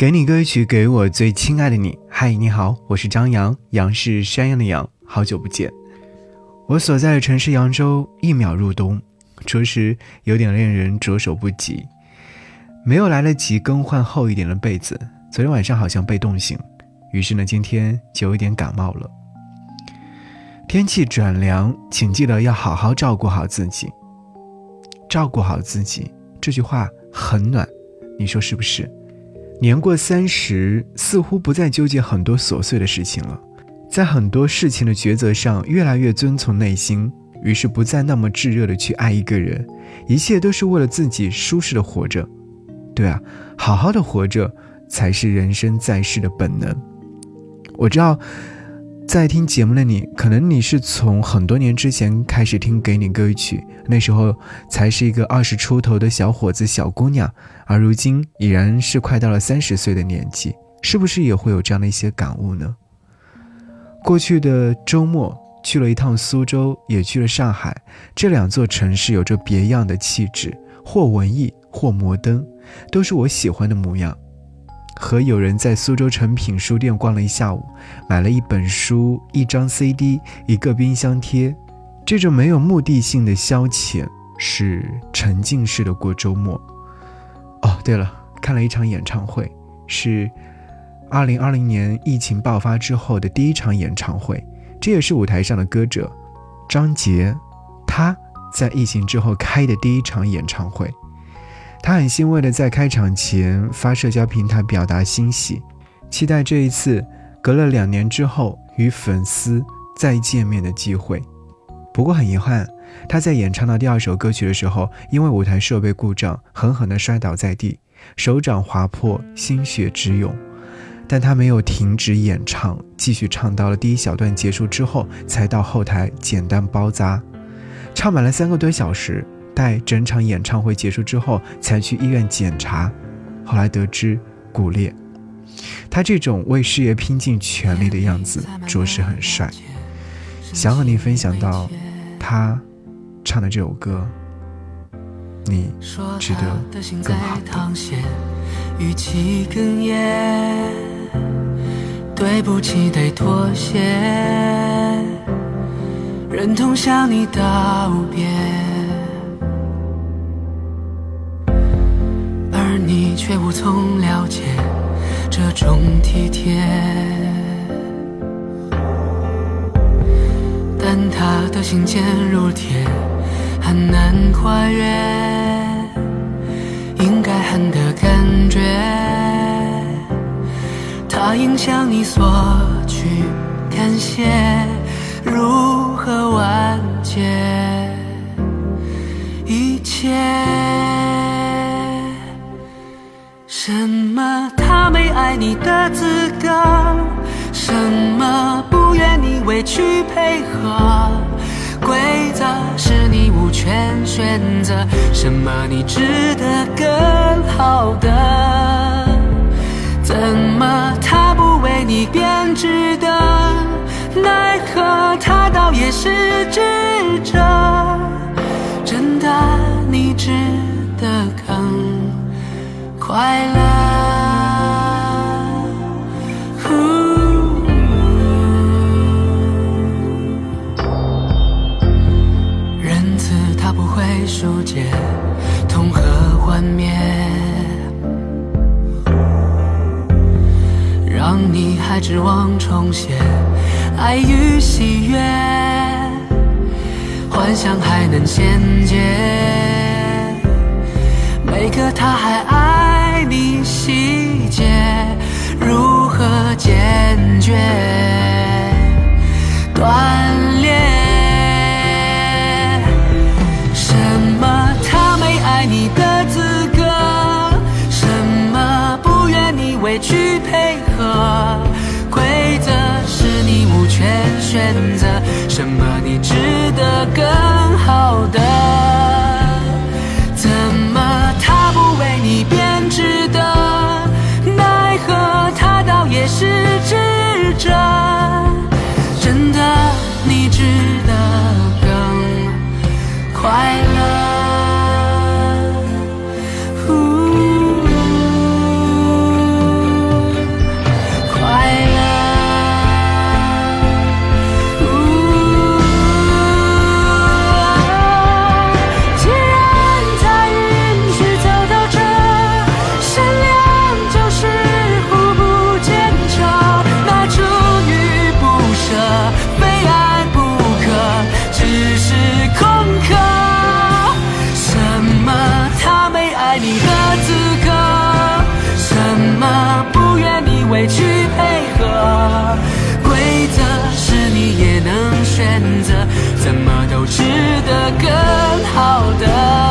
给你歌曲，给我最亲爱的你。嗨，你好，我是张扬，杨是山羊的羊。好久不见。我所在的城市扬州，一秒入冬，着实有点令人着手不及。没有来得及更换厚一点的被子，昨天晚上好像被冻醒，于是呢，今天就有点感冒了。天气转凉，请记得要好好照顾好自己。照顾好自己，这句话很暖，你说是不是？年过三十，似乎不再纠结很多琐碎的事情了，在很多事情的抉择上越来越遵从内心，于是不再那么炙热的去爱一个人，一切都是为了自己舒适的活着。对啊，好好的活着才是人生在世的本能。我知道。在听节目的你，可能你是从很多年之前开始听给你歌曲，那时候才是一个二十出头的小伙子、小姑娘，而如今已然是快到了三十岁的年纪，是不是也会有这样的一些感悟呢？过去的周末去了一趟苏州，也去了上海，这两座城市有着别样的气质，或文艺，或摩登，都是我喜欢的模样。和友人在苏州诚品书店逛了一下午，买了一本书、一张 CD、一个冰箱贴。这种没有目的性的消遣，是沉浸式的过周末。哦，对了，看了一场演唱会，是2020年疫情爆发之后的第一场演唱会，这也是舞台上的歌者张杰，他在疫情之后开的第一场演唱会。他很欣慰地在开场前发社交平台表达欣喜，期待这一次隔了两年之后与粉丝再见面的机会。不过很遗憾，他在演唱到第二首歌曲的时候，因为舞台设备故障，狠狠地摔倒在地，手掌划破，鲜血直涌。但他没有停止演唱，继续唱到了第一小段结束之后，才到后台简单包扎，唱满了三个多小时。在整场演唱会结束之后，才去医院检查，后来得知骨裂。他这种为事业拼尽全力的样子，着实很帅。想和你分享到他唱的这首歌，你值得更好的。对不起，得妥协，忍痛向你道别。却无从了解这种体贴，但他的心坚如铁，很难跨越应该恨的感觉。他应向你索取感谢，如何完结一切？什么？他没爱你的资格？什么？不愿你委屈配合？规则是你无权选择。什么？你值得更好的？怎么？他不为你编织的？奈何他倒也是智者？真的，你值得更。快乐。让你还指望重现爱与喜悦，幻想还能衔接，每个他还爱。你细节如何坚决断你无权选择。什么你值得更好的？怎么都值得更好的。